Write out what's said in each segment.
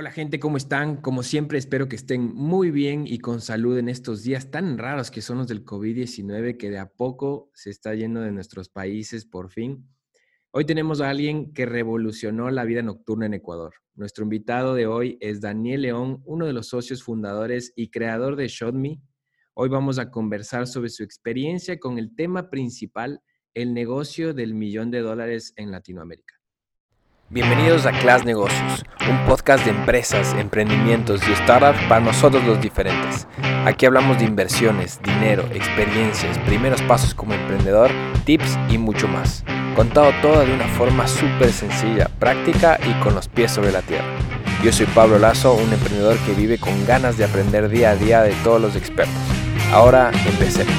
Hola gente, ¿cómo están? Como siempre, espero que estén muy bien y con salud en estos días tan raros que son los del COVID-19 que de a poco se está yendo de nuestros países por fin. Hoy tenemos a alguien que revolucionó la vida nocturna en Ecuador. Nuestro invitado de hoy es Daniel León, uno de los socios fundadores y creador de ShotMe. Hoy vamos a conversar sobre su experiencia con el tema principal, el negocio del millón de dólares en Latinoamérica. Bienvenidos a Class Negocios, un podcast de empresas, emprendimientos y startups para nosotros los diferentes. Aquí hablamos de inversiones, dinero, experiencias, primeros pasos como emprendedor, tips y mucho más. Contado todo de una forma súper sencilla, práctica y con los pies sobre la tierra. Yo soy Pablo Lazo, un emprendedor que vive con ganas de aprender día a día de todos los expertos. Ahora empecemos.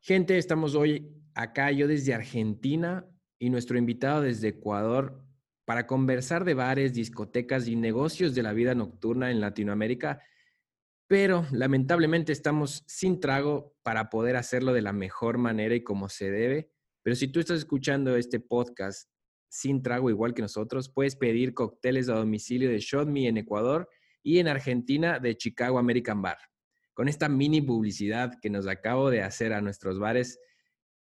Gente, estamos hoy acá, yo desde Argentina, y nuestro invitado desde Ecuador para conversar de bares, discotecas y negocios de la vida nocturna en Latinoamérica, pero lamentablemente estamos sin trago para poder hacerlo de la mejor manera y como se debe. Pero si tú estás escuchando este podcast sin trago igual que nosotros, puedes pedir cócteles a domicilio de Shot Me en Ecuador y en Argentina de Chicago American Bar. Con esta mini publicidad que nos acabo de hacer a nuestros bares,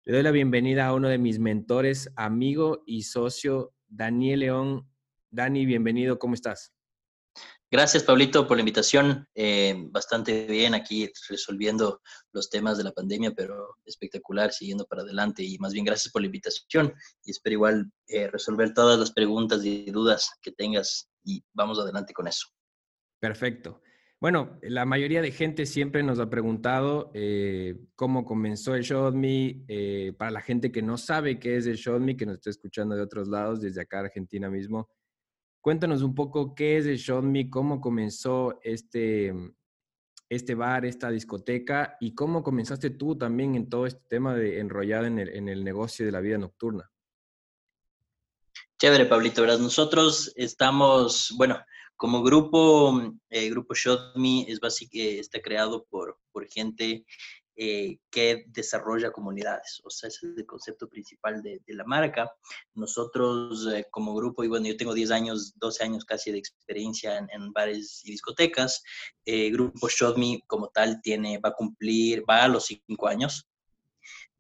le doy la bienvenida a uno de mis mentores, amigo y socio, Daniel León. Dani, bienvenido, ¿cómo estás? Gracias, Pablito, por la invitación. Eh, bastante bien aquí resolviendo los temas de la pandemia, pero espectacular, siguiendo para adelante. Y más bien, gracias por la invitación. Y espero igual eh, resolver todas las preguntas y dudas que tengas y vamos adelante con eso. Perfecto. Bueno, la mayoría de gente siempre nos ha preguntado eh, cómo comenzó el ShotMe. Eh, para la gente que no sabe qué es el ShotMe, que nos está escuchando de otros lados, desde acá Argentina mismo, cuéntanos un poco qué es el ShotMe, cómo comenzó este, este bar, esta discoteca y cómo comenzaste tú también en todo este tema de enrollado en el, negocio de la vida nocturna. Chévere, Pablito. Nosotros estamos, bueno, como grupo, eh, Grupo Shot Me es básicamente, está creado por, por gente eh, que desarrolla comunidades. O sea, ese es el concepto principal de, la marca. Nosotros eh, como grupo, y bueno, yo tengo 10 años, 12 años casi de experiencia en, bares y discotecas. Eh, grupo Shot Me como tal tiene, va a cumplir, va a los 5 años.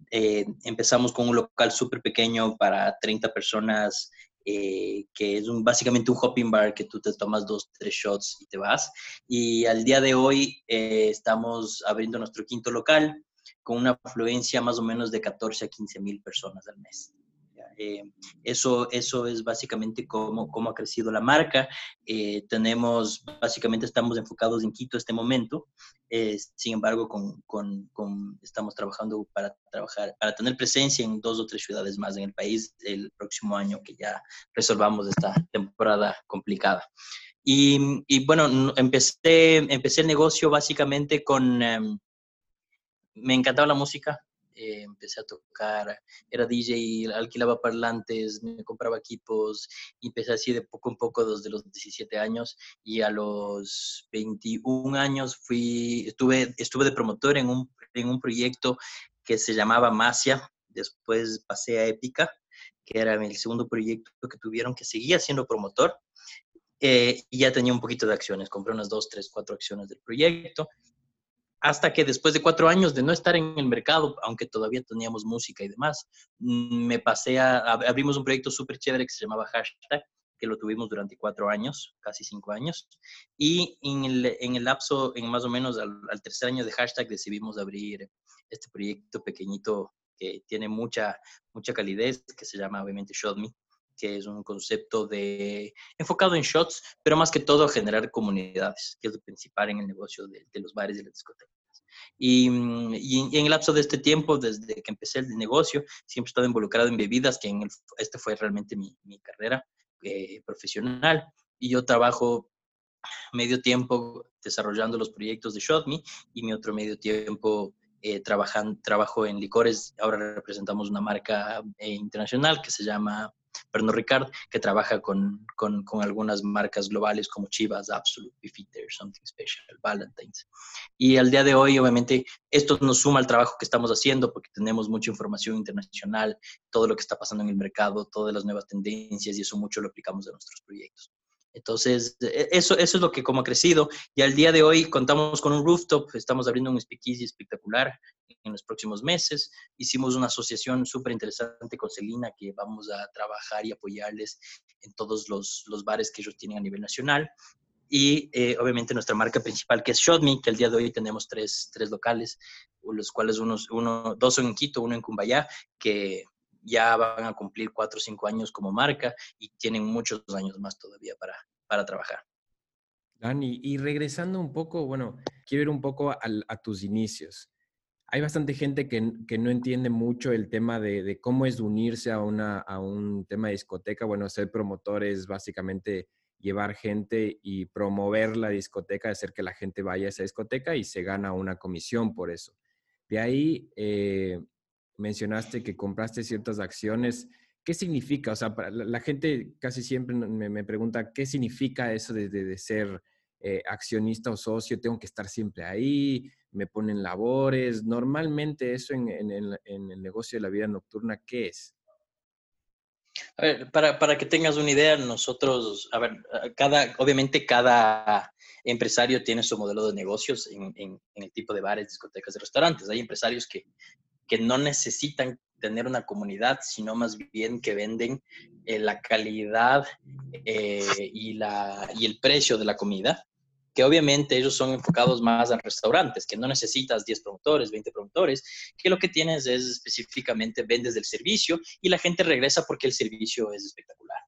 empezamos con un local súper pequeño para 30 personas eh, que es un, básicamente un hopping bar que tú te tomas dos, tres shots y te vas. Y al día de hoy eh, estamos abriendo nuestro quinto local con una afluencia más o menos de 14 a 15 mil personas al mes. Eh, eso, eso es básicamente cómo, cómo ha crecido la marca. Eh, tenemos, básicamente estamos enfocados en Quito este momento. Eh, sin embargo, con, con, con, estamos trabajando para trabajar, para tener presencia en dos o tres ciudades más en el país el próximo año que ya resolvamos esta temporada complicada. Y, y bueno, empecé, empecé el negocio básicamente con, em, me encantaba la música, eh, empecé a tocar, era DJ, alquilaba parlantes, me compraba equipos, empecé así de poco en poco desde los 17 años y a los 21 años fui, estuve, estuve de promotor en un, en un proyecto que se llamaba Masia, después pasé a Épica, que era el segundo proyecto que tuvieron, que seguía siendo promotor, eh, y ya tenía un poquito de acciones, compré unas dos, tres, cuatro acciones del proyecto hasta que después de cuatro años de no estar en el mercado, aunque todavía teníamos música y demás, mm, me pasé a, abrimos un proyecto súper chévere que se llamaba Hashtag, que lo tuvimos durante cuatro años, casi cinco años, y en el, en el lapso, en más o menos al, tercer año de Hashtag, decidimos abrir este proyecto pequeñito que tiene mucha, mucha calidez, que se llama obviamente Shot Me, que es un concepto de enfocado en shots, pero más que todo a generar comunidades, que es lo principal en el negocio de, los bares y las discotecas. Y, y, en el lapso de este tiempo, desde que empecé el negocio, siempre he estado involucrado en bebidas, que en este fue realmente mi, mi carrera eh, profesional. Y yo trabajo medio tiempo desarrollando los proyectos de ShotMe y mi otro medio tiempo eh, trabajan, trabajo en licores. Ahora representamos una marca eh, internacional que se llama Pernod Ricard, que trabaja con, con, algunas marcas globales como Chivas, Absolute, Beefeater, Something Special, Valentine's. Y al día de hoy, obviamente, esto nos suma al trabajo que estamos haciendo porque tenemos mucha información internacional, todo lo que está pasando en el mercado, todas las nuevas tendencias y eso mucho lo aplicamos a nuestros proyectos. Entonces, e, eso, eso es lo que como ha crecido. Y al día de hoy contamos con un rooftop, estamos abriendo un speakeasy espectacular en los próximos meses. Hicimos una asociación súper interesante con Celina que vamos a trabajar y apoyarles en todos los, los bares que ellos tienen a nivel nacional. Y eh, obviamente nuestra marca principal que es ShotMe, que el día de hoy tenemos tres, tres locales, los cuales unos, uno, dos son en Quito, uno en Cumbayá, que ya van a cumplir cuatro o cinco años como marca y tienen muchos años más todavía para, para trabajar. Dani, y regresando un poco, bueno, quiero ir un poco a, tus inicios. Hay bastante gente que, que, no entiende mucho el tema de, cómo es unirse a, una, a un tema de discoteca. Bueno, ser promotor es básicamente llevar gente y promover la discoteca, hacer que la gente vaya a esa discoteca y se gana una comisión por eso. De ahí, eh, mencionaste que compraste ciertas acciones. ¿Qué significa? O sea, la, gente casi siempre me, pregunta, ¿qué significa eso de, ser eh, accionista o socio? ¿Tengo que estar siempre ahí? ¿Me ponen labores? Normalmente eso en, el negocio de la vida nocturna, ¿qué es? A ver, para, que tengas una idea, nosotros, a ver, cada, obviamente cada empresario tiene su modelo de negocios en, en, el tipo de bares, discotecas y restaurantes. Hay empresarios que que no necesitan tener una comunidad, sino más bien que venden eh, la calidad eh, y, la, y el precio de la comida, que obviamente ellos son enfocados más a restaurantes, que no necesitas 10 promotores, 20 promotores, que lo que tienes es específicamente vendes del servicio y la gente regresa porque el servicio es espectacular.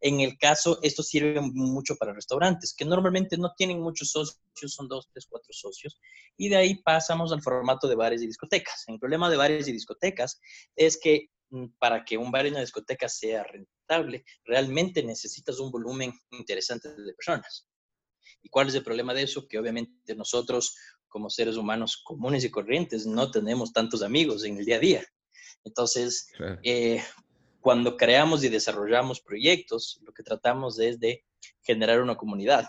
En el caso, esto sirve mucho para restaurantes, que normalmente no tienen muchos socios, son dos, tres, cuatro socios, y de ahí pasamos al formato de bares y discotecas. El problema de bares y discotecas es que mm, para que un bar y una discoteca sea rentable, realmente necesitas un volumen interesante de personas. ¿Y cuál es el problema de eso? Que obviamente nosotros, como seres humanos comunes y corrientes, no tenemos tantos amigos en el día a día. Entonces, eh, cuando creamos y desarrollamos proyectos, lo que tratamos es de generar una comunidad.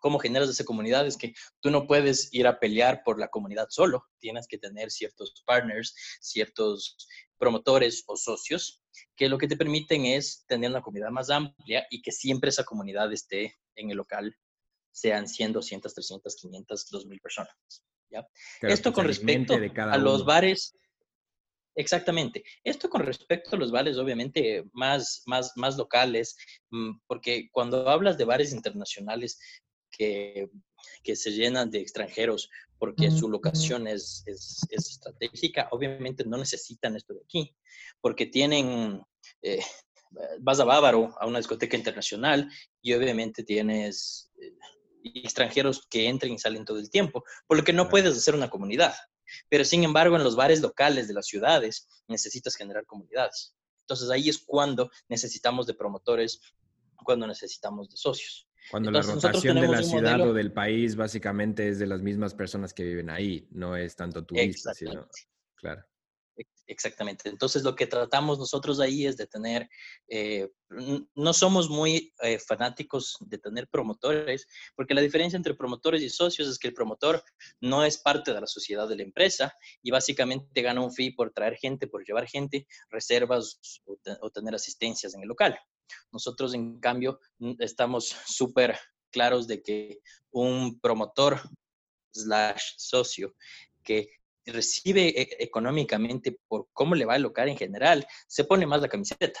¿Cómo generas esa comunidad? Es que tú no puedes ir a pelear por la comunidad solo. Tienes que tener ciertos partners, ciertos promotores o socios, que lo que te permiten es tener una comunidad más amplia y que siempre esa comunidad esté en el local, sean 100, 200, 300, 500, 2000 personas. ¿ya? Esto con respecto a los bares, Exactamente. Esto con respecto a los bares, obviamente, más, más, más locales, mm, porque cuando hablas de bares internacionales que, que se llenan de extranjeros porque su locación es, es, estratégica, obviamente no necesitan esto de aquí, porque tienen, eh, vas a Bávaro, a una discoteca internacional, y obviamente tienes eh, extranjeros que entran y salen todo el tiempo, por lo que no puedes hacer una comunidad. Pero sin embargo, en los bares locales de las ciudades necesitas generar comunidades. Entonces ahí es cuando necesitamos de promotores, cuando necesitamos de socios. Cuando la rotación de la ciudad o del país básicamente es de las mismas personas que viven ahí, no es tanto turistas, sino... Claro. Exactamente. Entonces, lo que tratamos nosotros ahí es de tener, eh, no somos muy eh, fanáticos de tener promotores, porque la diferencia entre promotores y socios es que el promotor no es parte de la sociedad de la empresa y básicamente gana un fee por traer gente, por llevar gente, reservas o, tener asistencias en el local. Nosotros, en cambio, estamos súper claros de que un promotor slash socio que recibe e, económicamente por cómo le va el local en general, se pone más la camiseta.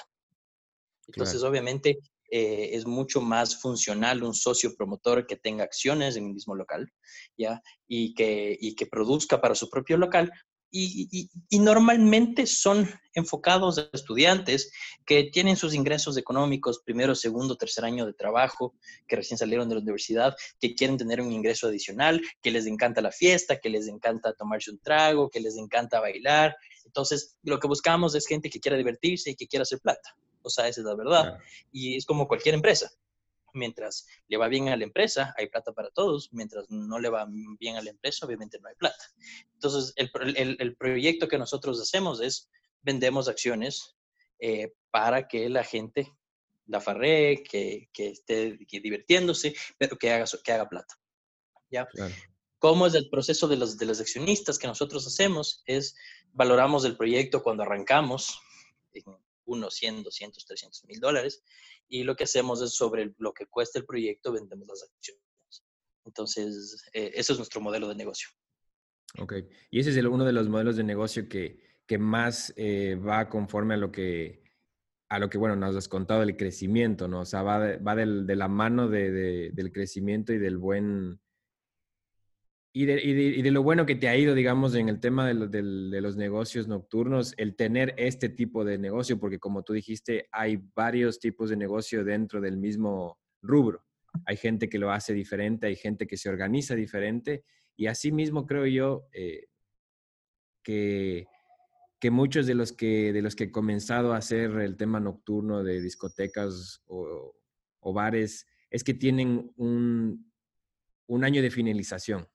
Entonces, obviamente, eh, es mucho más funcional un socio promotor que tenga acciones en el mismo local, ¿ya? Y que, y que produzca para su propio local, y, normalmente son enfocados a estudiantes que tienen sus ingresos económicos, primero, segundo, tercer año de trabajo, que recién salieron de la universidad, que quieren tener un ingreso adicional, que les encanta la fiesta, que les encanta tomarse un trago, que les encanta bailar. Entonces, lo que buscamos es gente que quiera divertirse y que quiera hacer plata. O sea, esa es la verdad. Y es como cualquier empresa mientras le va bien a la empresa, hay plata para todos, mientras no le va bien a la empresa, obviamente no hay plata. Entonces, el, proyecto que nosotros hacemos es vendemos acciones eh, para que la gente la farree, que, esté divirtiéndose, pero que haga, que haga plata. ¿Ya? ¿Cómo es el proceso de los, de los accionistas que nosotros hacemos? Es valoramos el proyecto cuando arrancamos, unos 100, 200, 300 mil dólares. Y lo que hacemos es sobre lo que cuesta el proyecto, vendemos las acciones. Entonces, eh, ese es nuestro modelo de negocio. Ok. Y ese es uno de los modelos de negocio que, que más eh, va conforme a lo que, a lo que, bueno, nos has contado del crecimiento, ¿no? O sea, va de, va de la mano de, del crecimiento y del buen... Y de, y de, lo bueno que te ha ido, digamos, en el tema de, de, los negocios nocturnos, el tener este tipo de negocio, porque como tú dijiste, hay varios tipos de negocio dentro del mismo rubro. Hay gente que lo hace diferente, hay gente que se organiza diferente, y así mismo creo yo eh, que que muchos de los que, de los que he comenzado a hacer el tema nocturno de discotecas o, bares es que tienen un, un, año de finalización.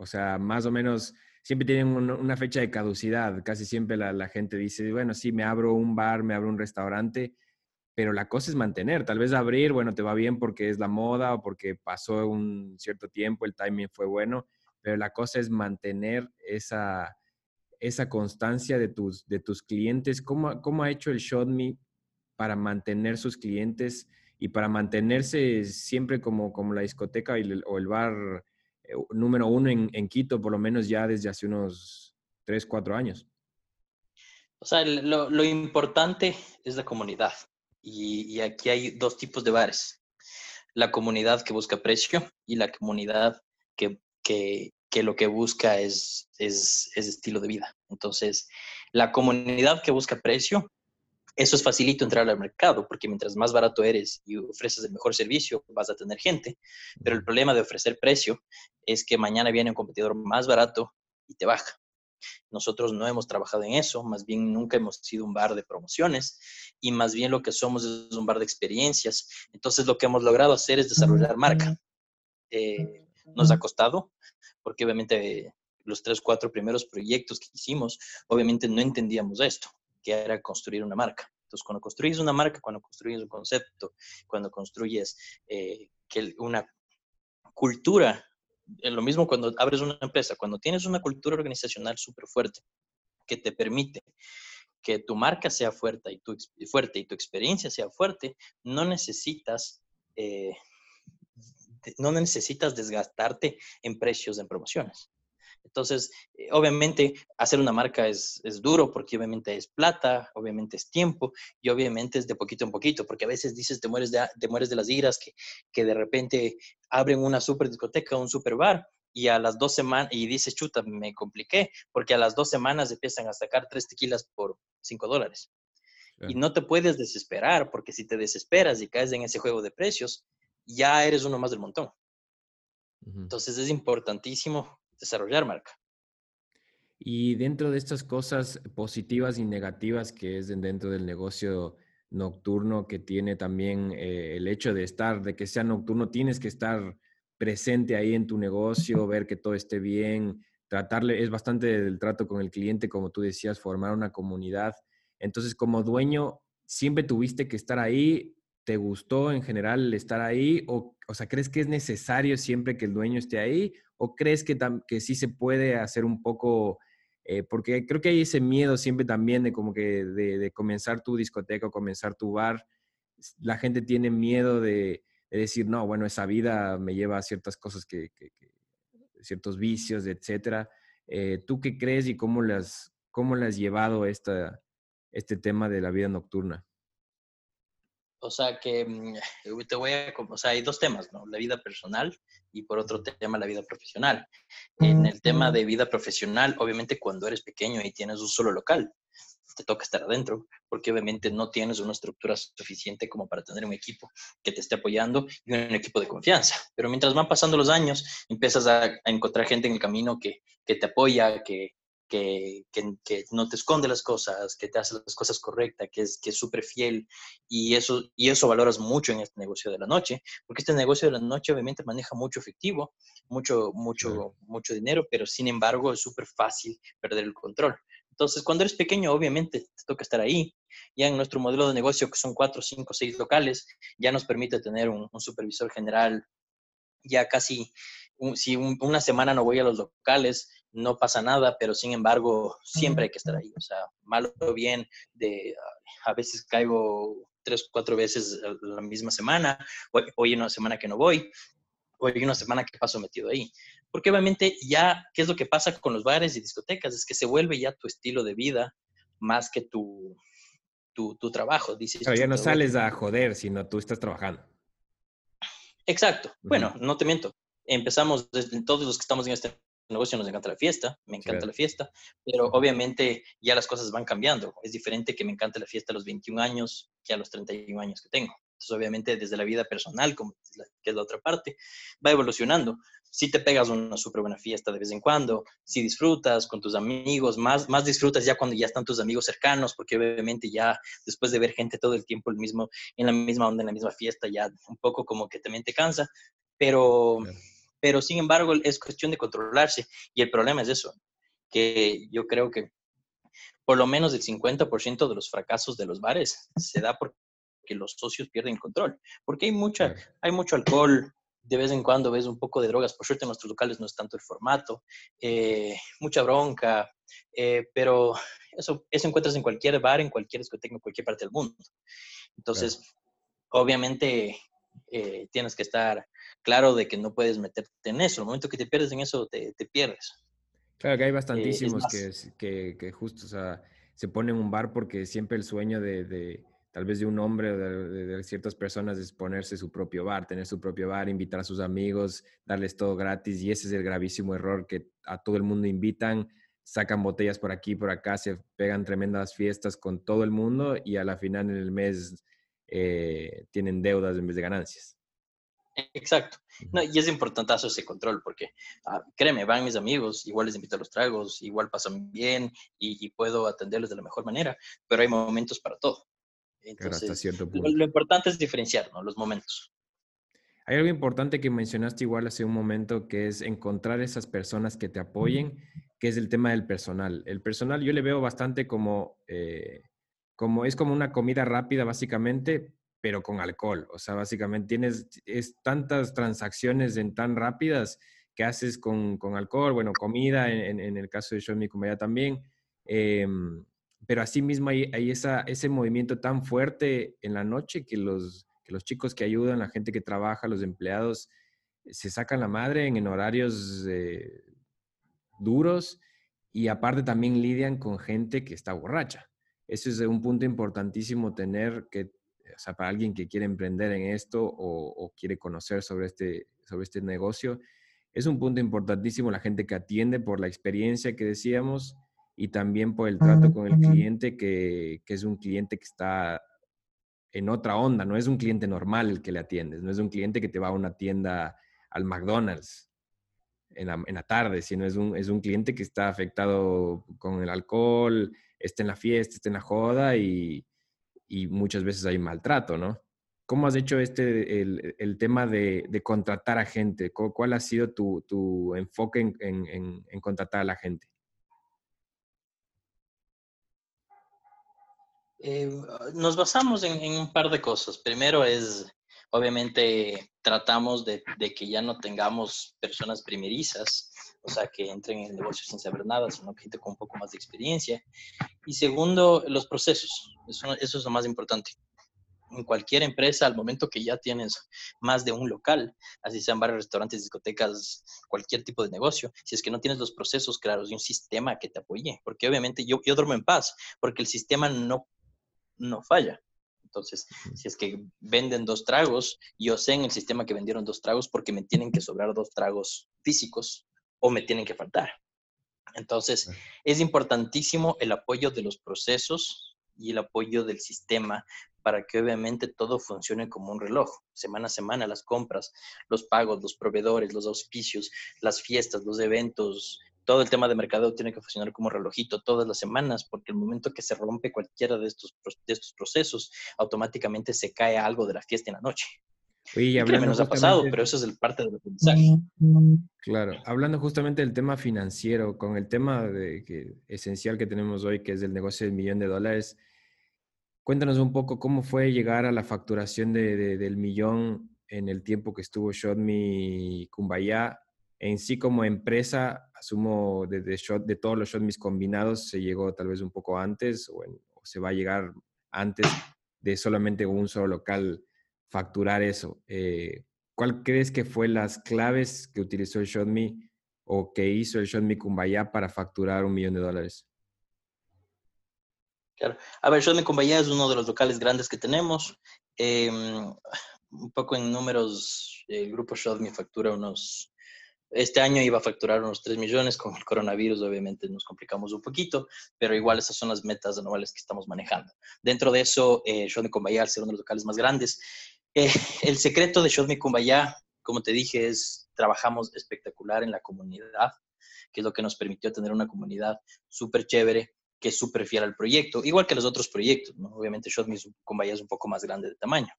O sea, más o menos siempre tienen una fecha de caducidad. Casi siempre la, gente dice, bueno, sí, me abro un bar, me abro un restaurante, pero la cosa es mantener. Tal vez abrir, bueno, te va bien porque es la moda o porque pasó un cierto tiempo, el timing fue bueno, pero la cosa es mantener esa, esa constancia de tus, de tus clientes? ¿Cómo, ¿Cómo ha hecho el ShotMe para mantener sus clientes y para mantenerse siempre como, como la discoteca o el bar número uno en, Quito, por lo menos ya desde hace unos tres, cuatro años? O sea, lo, importante es la comunidad. Y, aquí hay dos tipos de bares. La comunidad que busca precio y la comunidad que, que, lo que busca es, es, estilo de vida. Entonces, la comunidad que busca precio, eso es facilito entrar al mercado, porque mientras más barato eres y ofreces el mejor servicio, vas a tener gente. Pero el problema de ofrecer precio es que mañana viene un competidor más barato y te baja. Nosotros no hemos trabajado en eso, más bien nunca hemos sido un bar de promociones y más bien lo que somos es un bar de experiencias. Entonces lo que hemos logrado hacer es desarrollar marca. Eh, nos ha costado, porque obviamente los tres, cuatro primeros proyectos que hicimos, obviamente no entendíamos esto, que era construir una marca. Entonces, cuando construyes una marca, cuando construyes un concepto, cuando construyes eh, que una cultura, lo mismo cuando abres una empresa, cuando tienes una cultura organizacional súper fuerte que te permite que tu marca sea fuerte y tu, fuerte y tu experiencia sea fuerte, no necesitas eh, no necesitas desgastarte en precios, en promociones. Entonces, eh, obviamente, hacer una marca es, duro porque obviamente es plata, obviamente es tiempo y obviamente es de poquito en poquito, porque a veces dices, te mueres de, te mueres de las iras, que, que de repente abren una super discoteca, un super bar y a las dos semanas, y dices, chuta, me compliqué, porque a las dos semanas empiezan a sacar tres tequilas por cinco dólares. Y no te puedes desesperar, porque si te desesperas y caes en ese juego de precios, ya eres uno más del montón. Entonces es importantísimo desarrollar marca. Y dentro de estas cosas positivas y negativas que es dentro del negocio nocturno que tiene también eh, el hecho de estar, de que sea nocturno, tienes que estar presente ahí en tu negocio, ver que todo esté bien, tratarle, es bastante del trato con el cliente, como tú decías, formar una comunidad. Entonces, como dueño, siempre tuviste que estar ahí ¿Te gustó en general estar ahí? O, o sea, ¿crees que es necesario siempre que el dueño esté ahí? ¿O crees que, que sí se puede hacer un poco, eh, porque creo que hay ese miedo siempre también de como que de, comenzar tu discoteca o comenzar tu bar? La gente tiene miedo de, decir, no, bueno, esa vida me lleva a ciertas cosas que, ciertos vicios, etcétera. Eh, ¿Tú qué crees y cómo las, cómo le has llevado esta, este tema de la vida nocturna? O sea que mm, te voy a, o sea, hay dos temas, ¿no? La vida personal y por otro tema la vida profesional. En el tema de vida profesional, obviamente cuando eres pequeño y tienes un solo local, te toca estar adentro, porque obviamente no tienes una estructura suficiente como para tener un equipo que te esté apoyando y un equipo de confianza. Pero mientras van pasando los años, empiezas a, encontrar gente en el camino que, que te apoya, que, que, que, no te esconde las cosas, que te hace las cosas correctas, que es que súper fiel y eso, y eso valoras mucho en este negocio de la noche, porque este negocio de la noche obviamente maneja mucho efectivo, mucho, mucho, mucho dinero, pero sin embargo es súper fácil perder el control. Entonces, cuando eres pequeño, obviamente te toca estar ahí. Ya en nuestro modelo de negocio, que son cuatro, cinco, seis locales, ya nos permite tener un, un supervisor general ya casi si una semana no voy a los locales, no pasa nada, pero sin embargo, siempre hay que estar ahí. O sea, malo o bien, de, a veces caigo tres, cuatro veces la misma semana, hoy, una semana que no voy, hoy una semana que paso metido ahí. Porque obviamente ya, ¿qué es lo que pasa con los bares y discotecas? Es que se vuelve ya tu estilo de vida más que tu, tu, trabajo. Dices, ya no sales a joder, sino tú estás trabajando. Exacto. Bueno, no te miento. Empezamos, desde, todos los que estamos en este negocio nos encanta la fiesta, me encanta la fiesta, pero obviamente ya las cosas van cambiando. Es diferente que me encante la fiesta a los 21 años que a los 31 años que tengo. Entonces, obviamente, desde la vida personal, como que es la otra parte, va evolucionando. Si te pegas una súper buena fiesta de vez en cuando, si disfrutas con tus amigos, más, más disfrutas ya cuando ya están tus amigos cercanos, porque obviamente ya después de ver gente todo el tiempo el mismo, en la misma onda, en la misma fiesta, ya un poco como que también te cansa, pero pero sin embargo es cuestión de controlarse y el problema es eso, que yo creo que por lo menos el 50% de los fracasos de los bares se da porque los socios pierden control, porque hay, mucha, hay mucho alcohol, de vez en cuando ves un poco de drogas, por suerte en nuestros locales no es tanto el formato, eh, mucha bronca, eh, pero eso, eso encuentras en cualquier bar, en cualquier discoteca, en cualquier parte del mundo. Entonces, obviamente eh, tienes que estar claro de que no puedes meterte en eso. El momento que te pierdes en eso, te, pierdes. Claro que hay eh, bastantísimos que, que, justo, o sea, se ponen un bar porque siempre el sueño de, tal vez de un hombre o de, ciertas personas es ponerse su propio bar, tener su propio bar, invitar a sus amigos, darles todo gratis y ese es el gravísimo error que a todo el mundo invitan, sacan botellas por aquí, por acá, se pegan tremendas fiestas con todo el mundo y a la final en el mes eh, tienen deudas en vez de ganancias. Exacto. No, y es importante hacer ese control porque, ah, créeme, van mis amigos, igual les invito a los tragos, igual pasan bien y, puedo atenderlos de la mejor manera, pero hay momentos para todo. Entonces, Lo, importante es diferenciar los momentos. Hay algo importante que mencionaste igual hace un momento, que es encontrar esas personas que te apoyen, que es el tema del personal. El personal yo le veo bastante como, eh, como es como una comida rápida básicamente, pero con alcohol. O sea, básicamente tienes es tantas transacciones en tan rápidas que haces con, con alcohol, bueno, comida, en, en, el caso de Show como ya también. Eh, pero asimismo hay, hay esa, ese movimiento tan fuerte en la noche que los, que los chicos que ayudan, la gente que trabaja, los empleados, se sacan la madre en, en horarios eh, duros y aparte también lidian con gente que está borracha. Eso es un punto importantísimo tener que o sea, para alguien que quiere emprender en esto o, quiere conocer sobre este, sobre este negocio, es un punto importantísimo la gente que atiende por la experiencia que decíamos y también por el trato con el cliente, que, que, es un cliente que está en otra onda, no es un cliente normal el que le atiendes, no es un cliente que te va a una tienda al McDonald's en la, en la tarde, sino es un, es un cliente que está afectado con el alcohol, está en la fiesta, está en la joda y, y muchas veces hay maltrato, ¿no? ¿Cómo has hecho este, el, tema de, contratar a gente? ¿Cuál ha sido tu, enfoque en, contratar a la gente? Eh, nos basamos en, un par de cosas. Primero es, obviamente, tratamos de, de, que ya no tengamos personas primerizas, o sea, que entren en el negocio sin saber nada, sino gente con un poco más de experiencia. Y segundo, los procesos. Eso, eso es lo más importante. En cualquier empresa, al momento que ya tienes más de un local, así sean varios restaurantes, discotecas, cualquier tipo de negocio, si es que no tienes los procesos claros y un sistema que te apoye, porque obviamente yo, yo duermo en paz, porque el sistema no, no falla. Entonces, si es que venden dos tragos, yo sé en el sistema que vendieron dos tragos porque me tienen que sobrar dos tragos físicos o me tienen que faltar. Entonces, es importantísimo el apoyo de los procesos y el apoyo del sistema para que obviamente todo funcione como un reloj. Semana a semana las compras, los pagos, los proveedores, los auspicios, las fiestas, los eventos, todo el tema de mercado tiene que funcionar como relojito todas las semanas, porque el momento que se rompe cualquiera de estos, de estos procesos, automáticamente se cae algo de la fiesta en la noche. Oye, hablando nos ha pasado, pero eso es el parte del aprendizaje. Claro, hablando justamente del tema financiero, con el tema de que, esencial que tenemos hoy, que es el negocio del millón de dólares, cuéntanos un poco cómo fue llegar a la facturación de, del millón en el tiempo que estuvo ShotMe Kumbaya, en sí como empresa, asumo de, shot, de todos los shot combinados se llegó tal vez un poco antes o, se va a llegar antes de solamente un solo local facturar eso. Eh, ¿Cuál crees que fue las claves que utilizó el ShotMe o que hizo el ShotMe Kumbaya para facturar un millón de dólares? Claro. A ver, ShotMe Kumbaya es uno de los locales grandes que tenemos. Em, un poco en números, el grupo ShotMe factura unos este año iba a facturar unos 3 millones, con el coronavirus obviamente nos complicamos un poquito, pero igual esas son las metas anuales que estamos manejando. Dentro de eso, eh, Showme Kumbaya, al ser uno de los locales más grandes, eh, el secreto de Kumbaya, como te dije, es trabajamos espectacular en la comunidad, que es lo que nos permitió tener una comunidad súper chévere, que es súper fiel al proyecto, igual que los otros proyectos, ¿no? Obviamente Shot Me Kumbaya es un poco más grande de tamaño,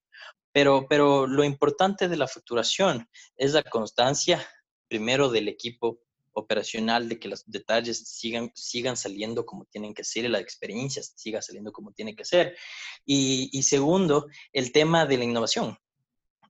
pero, pero lo importante de la facturación es la constancia, primero del equipo operacional, de que los detalles sigan, sigan saliendo como tienen que ser y la experiencia siga saliendo como tiene que ser. Y, segundo, el tema de la innovación.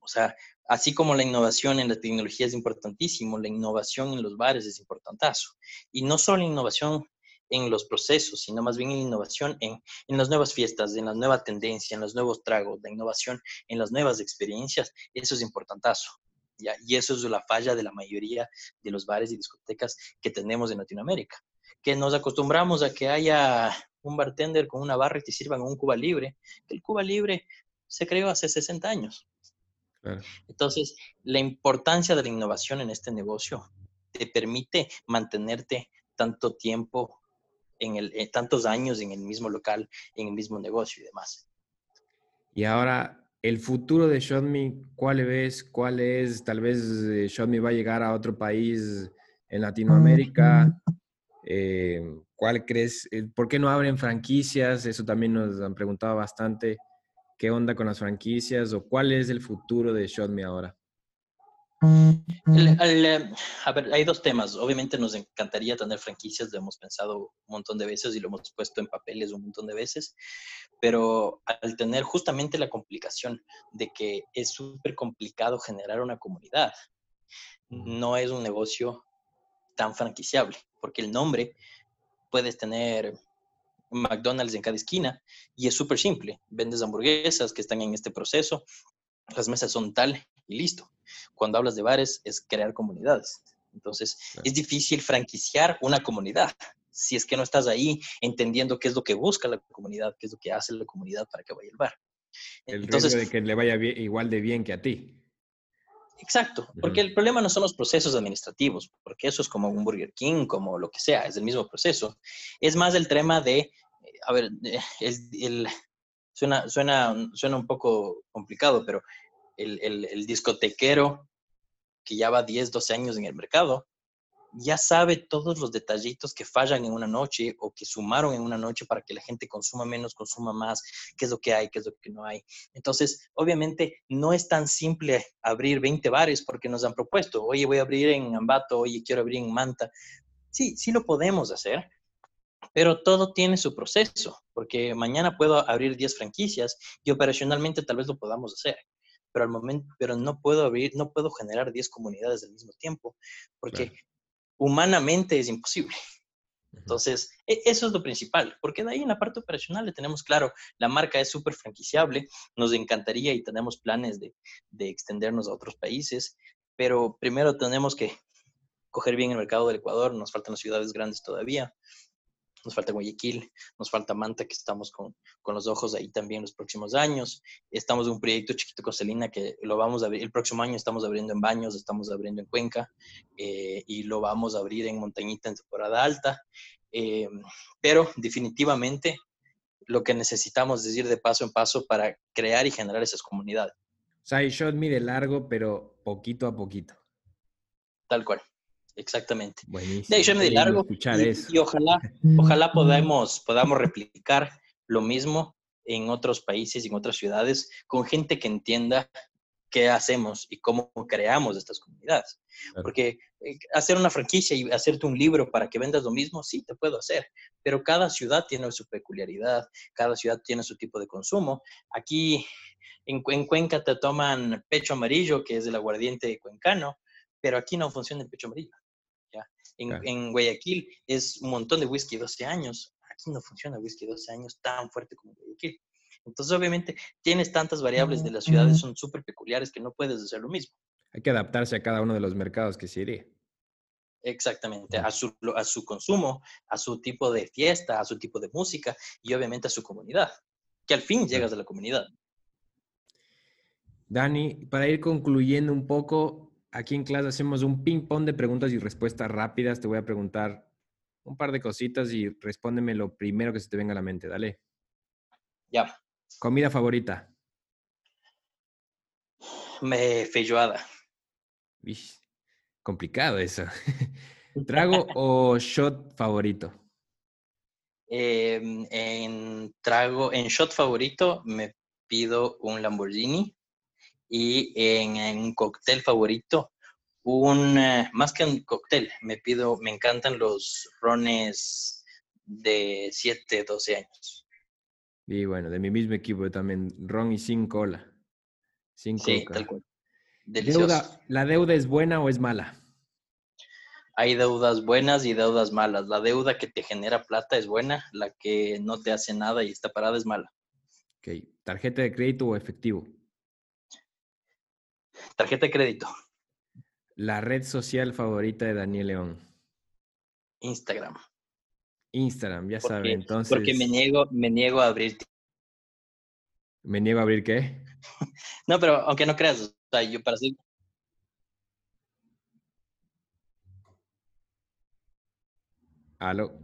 O sea, así como la innovación en la tecnología es importantísimo, la innovación en los bares es importantazo. Y no solo la innovación en los procesos, sino más bien la innovación en, en, las nuevas fiestas, en la nueva tendencia, en los nuevos tragos, la innovación en las nuevas experiencias, eso es importantazo. Y eso es la falla de la mayoría de los bares y discotecas que tenemos en Latinoamérica, que nos acostumbramos a que haya un bartender con una barra y te sirvan un Cuba Libre, que el Cuba Libre se creó hace 60 años. Entonces, la importancia de la innovación en este negocio te permite mantenerte tanto tiempo, en el, eh, tantos años en el mismo local, en el mismo negocio y demás. Y ahora, el futuro de ShotMe, ¿cuál ves? ¿Cuál es? Tal vez eh, ShotMe va a llegar a otro país en Latinoamérica. Eh, ¿Cuál crees? Eh, ¿Por qué no abren franquicias? Eso también nos han preguntado bastante. ¿Qué onda con las franquicias? ¿O cuál es el futuro de ShotMe ahora? A ver, hay dos temas. Obviamente nos encantaría tener franquicias, lo hemos pensado un montón de veces y lo hemos puesto en papeles un montón de veces, pero al tener justamente la complicación de que es súper complicado generar una comunidad, no es un negocio tan franquiciable, porque el nombre puedes tener McDonald's en cada esquina y es súper simple. Vendes hamburguesas que están en este proceso, las mesas son tal y listo. Cuando hablas de bares es crear comunidades. Entonces, es difícil franquiciar una comunidad si es que no estás ahí entendiendo qué es lo que busca la comunidad, qué es lo que hace la comunidad para que vaya al bar. El Entonces, riesgo de que le vaya igual de bien que a ti. Exacto, porque el problema no son los procesos administrativos, porque eso es como un Burger King, como lo que sea, es el mismo proceso. Es más el tema de, eh, a ver, el, suena, suena, suena un poco complicado, pero el, discotequero que ya va 10, 12 años en el mercado, ya sabe todos los detallitos que fallan en una noche o que sumaron en una noche para que la gente consuma menos, consuma más, qué es lo que hay, qué es lo que no hay. Entonces, obviamente, no es tan simple abrir 20 bares porque nos han propuesto, oye, voy a abrir en Ambato, oye, quiero abrir en Manta. Sí, sí lo podemos hacer, pero todo tiene su proceso, porque mañana puedo abrir 10 franquicias y operacionalmente tal vez lo podamos hacer pero al momento, pero no puedo abrir, no puedo generar 10 comunidades al mismo tiempo, porque humanamente es imposible. Entonces, e, eso es lo principal, porque de ahí en la parte operacional le tenemos claro, la marca es súper franquiciable, nos encantaría y tenemos planes de, de, extendernos a otros países, pero primero tenemos que coger bien el mercado del Ecuador, nos faltan las ciudades grandes todavía, nos falta Guayaquil, nos falta Manta, que estamos con, con, los ojos ahí también los próximos años. Estamos en un proyecto chiquito con Celina que lo vamos a abrir, el próximo año estamos abriendo en Baños, estamos abriendo en Cuenca eh, y lo vamos a abrir en Montañita en temporada alta. Eh, pero definitivamente lo que necesitamos es ir de paso en paso para crear y generar esas comunidades. O sea, shot mide largo, pero poquito a poquito. Tal cual. Exactamente. De ahí me largo. Y, ojalá, ojalá podamos, podamos replicar lo mismo en otros países y en otras ciudades con gente que entienda qué hacemos y cómo creamos estas comunidades. Porque eh, hacer una franquicia y hacerte un libro para que vendas lo mismo, sí, te puedo hacer, pero cada ciudad tiene su peculiaridad, cada ciudad tiene su tipo de consumo. Aquí en, en Cuenca te toman pecho amarillo, que es el aguardiente cuencano, pero aquí no funciona el pecho amarillo. En, Guayaquil es un montón de whisky 12 años. Aquí no funciona whisky 12 años tan fuerte como Guayaquil. Entonces, obviamente, tienes tantas variables de las ciudades, son súper peculiares que no puedes hacer lo mismo. Hay que adaptarse a cada uno de los mercados que se iría. Exactamente, a su, a su consumo, a su tipo de fiesta, a su tipo de música y obviamente a su comunidad, que al fin llegas a la comunidad. Dani, para ir concluyendo un poco, aquí en clase hacemos un ping-pong de preguntas y respuestas rápidas. Te voy a preguntar un par de cositas y respóndeme lo primero que se te venga a la mente. Dale. Ya. Comida favorita. Me feijoada. complicado eso. ¿Trago o shot favorito? Em, en trago, en shot favorito me pido un Lamborghini y en, un cóctel favorito un eh, más que un cóctel, me pido, me encantan los rones de 7, 12 años. Y bueno, de mi mismo equipo también, ron y sin cola. Sin sí, tal cual. Delicioso. ¿La deuda es buena o es mala? Hay deudas buenas y deudas malas. La deuda que te genera plata es buena, la que no te hace nada y está parada es mala. Ok. ¿Tarjeta de crédito o efectivo? Tarjeta de crédito. La red social favorita de Daniel León. Instagram. Instagram, ya saben. Entonces. Porque me niego, me niego a abrir. ¿Me niego a abrir qué? no, pero aunque no creas, o sea, yo para ser. Aló.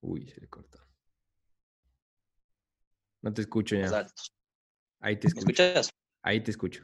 Uy, se le cortó. No te escucho ya. Ahí te escucho. ¿Me escuchas? Ahí te escucho.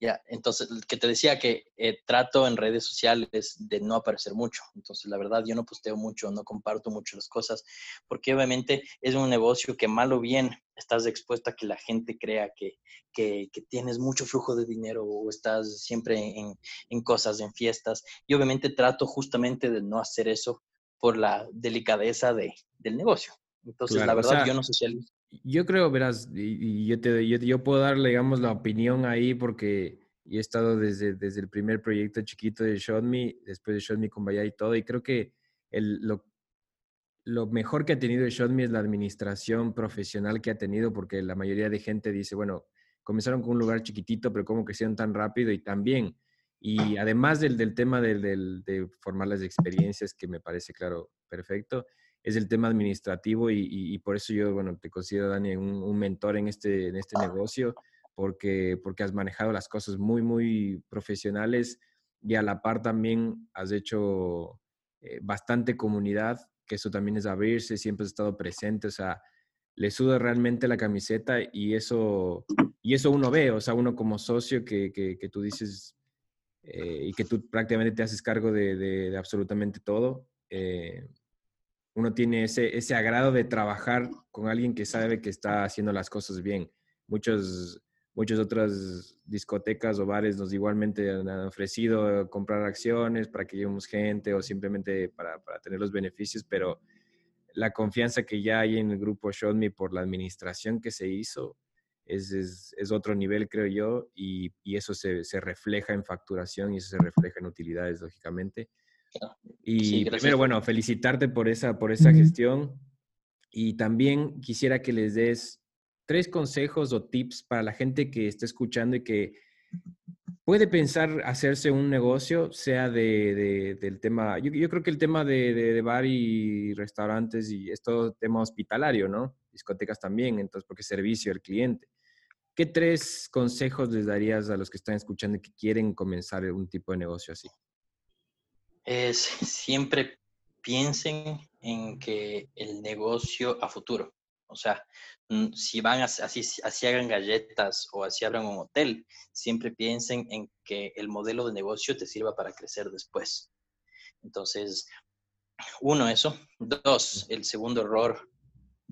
Ya, entonces, que te decía que eh, trato en redes sociales de no aparecer mucho. Entonces, la verdad, yo no posteo mucho, no comparto mucho las cosas, porque obviamente es un negocio que mal o bien estás expuesto a que la gente crea que, que, tienes mucho flujo de dinero o estás siempre en, en, cosas, en fiestas. Y obviamente trato justamente de no hacer eso por la delicadeza de, del negocio. Entonces, la verdad, yo no socializo. Yo creo, verás, y, yo, te, yo, puedo darle, digamos, la opinión ahí porque he estado desde, desde el primer proyecto chiquito de ShotMe, después de ShotMe con Vaya y todo, y creo que el, lo, lo mejor que ha tenido ShotMe es la administración profesional que ha tenido, porque la mayoría de gente dice, bueno, comenzaron con un lugar chiquitito, pero cómo crecieron tan rápido y tan bien. Y además del, del tema del, de formar las experiencias, que me parece, claro, perfecto, es el tema administrativo y, por eso yo, bueno, te considero, Dani, un, mentor en este, en este negocio, porque, porque has manejado las cosas muy, muy profesionales y a la par también has hecho eh, bastante comunidad, que eso también es abrirse, siempre has estado presente, o sea, le suda realmente la camiseta y eso, y eso uno ve, o sea, uno como socio que, que, tú dices eh, y que tú prácticamente te haces cargo de, de, absolutamente todo. Eh, uno tiene ese, ese agrado de trabajar con alguien que sabe que está haciendo las cosas bien. Muchos, muchas otras discotecas o bares nos igualmente han ofrecido comprar acciones para que llevemos gente o simplemente para, para tener los beneficios, pero la confianza que ya hay en el grupo Show Me por la administración que se hizo es, es, es otro nivel, creo yo, y, y eso se, se, refleja en facturación y eso se refleja en utilidades, lógicamente. Y primero, bueno, felicitarte por esa, por esa gestión y también quisiera que les des tres consejos o tips para la gente que está escuchando y que puede pensar hacerse un negocio, sea de, del tema, yo, creo que el tema de, de, bar y restaurantes y es todo tema hospitalario, ¿no? Discotecas también, entonces, porque servicio al cliente. ¿Qué tres consejos les darías a los que están escuchando y que quieren comenzar un tipo de negocio así? Es siempre piensen en que el negocio a futuro, o sea, mm, si van así, así hagan galletas o así abran un hotel, siempre piensen en que el modelo de negocio te sirva para crecer después. Entonces, uno, eso. Dos, el segundo error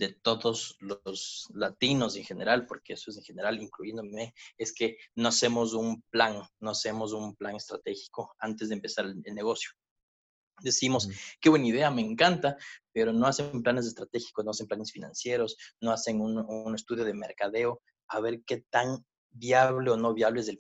de todos los latinos en general, porque eso es en general, incluyéndome, es que no hacemos un plan, no hacemos un plan estratégico antes de empezar el, negocio. Decimos, qué buena idea, me encanta, pero no hacen planes estratégicos, no hacen planes financieros, no hacen un, estudio de mercadeo, a ver qué tan viable o no viable es el,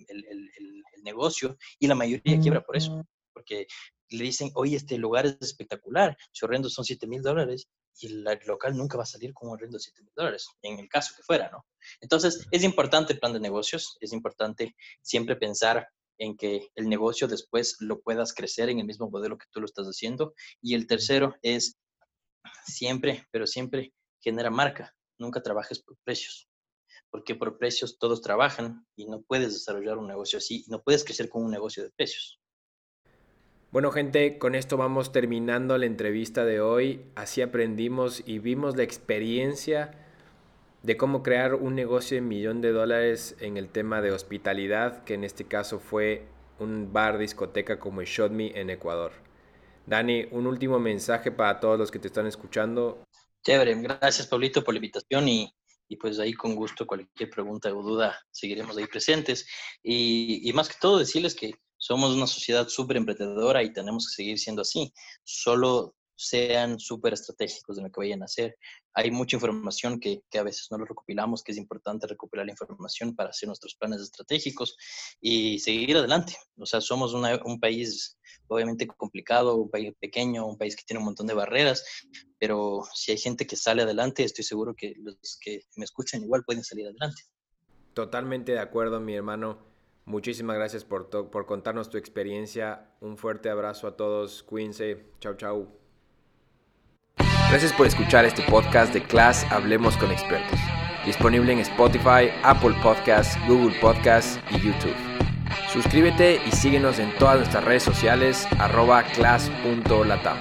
negocio, y la mayoría quiebra por eso, porque le dicen, oye, este lugar es espectacular, su arrendo son 7 mil dólares y el local nunca va a salir con un arrendo de 7 mil dólares, en el caso que fuera, ¿no? Entonces, es importante el plan de negocios, es importante siempre pensar en que el negocio después lo puedas crecer en el mismo modelo que tú lo estás haciendo. Y el tercero es siempre, pero siempre genera marca, nunca trabajes por precios, porque por precios todos trabajan y no puedes desarrollar un negocio así, no puedes crecer con un negocio de precios. Bueno gente, con esto vamos terminando la entrevista de hoy. Así aprendimos y vimos la experiencia de cómo crear un negocio de millón de dólares en el tema de hospitalidad, que en este caso fue un bar discoteca como Shot Me en Ecuador. Dani, un último mensaje para todos los que te están escuchando. Chévere, gracias Pablito por la invitación y, y pues ahí con gusto cualquier pregunta o duda seguiremos ahí presentes. Y, y más que todo decirles que somos una sociedad súper emprendedora y tenemos que seguir siendo así. Solo sean súper estratégicos en lo que vayan a hacer. Hay mucha información que, que, a veces no lo recopilamos, que es importante recopilar la información para hacer nuestros planes estratégicos y seguir adelante. O sea, somos una, un país obviamente complicado, un país pequeño, un país que tiene un montón de barreras, pero si hay gente que sale adelante, estoy seguro que los que me escuchan igual pueden salir adelante. Totalmente de acuerdo, mi hermano. Muchísimas gracias por, por contarnos tu experiencia. Un fuerte abrazo a todos. Cuídense. Chau, chau. Gracias por escuchar este podcast de Class Hablemos con Expertos. Disponible en Spotify, Apple Podcasts, Google Podcasts y YouTube. Suscríbete y síguenos en todas nuestras redes sociales arroba class.latam.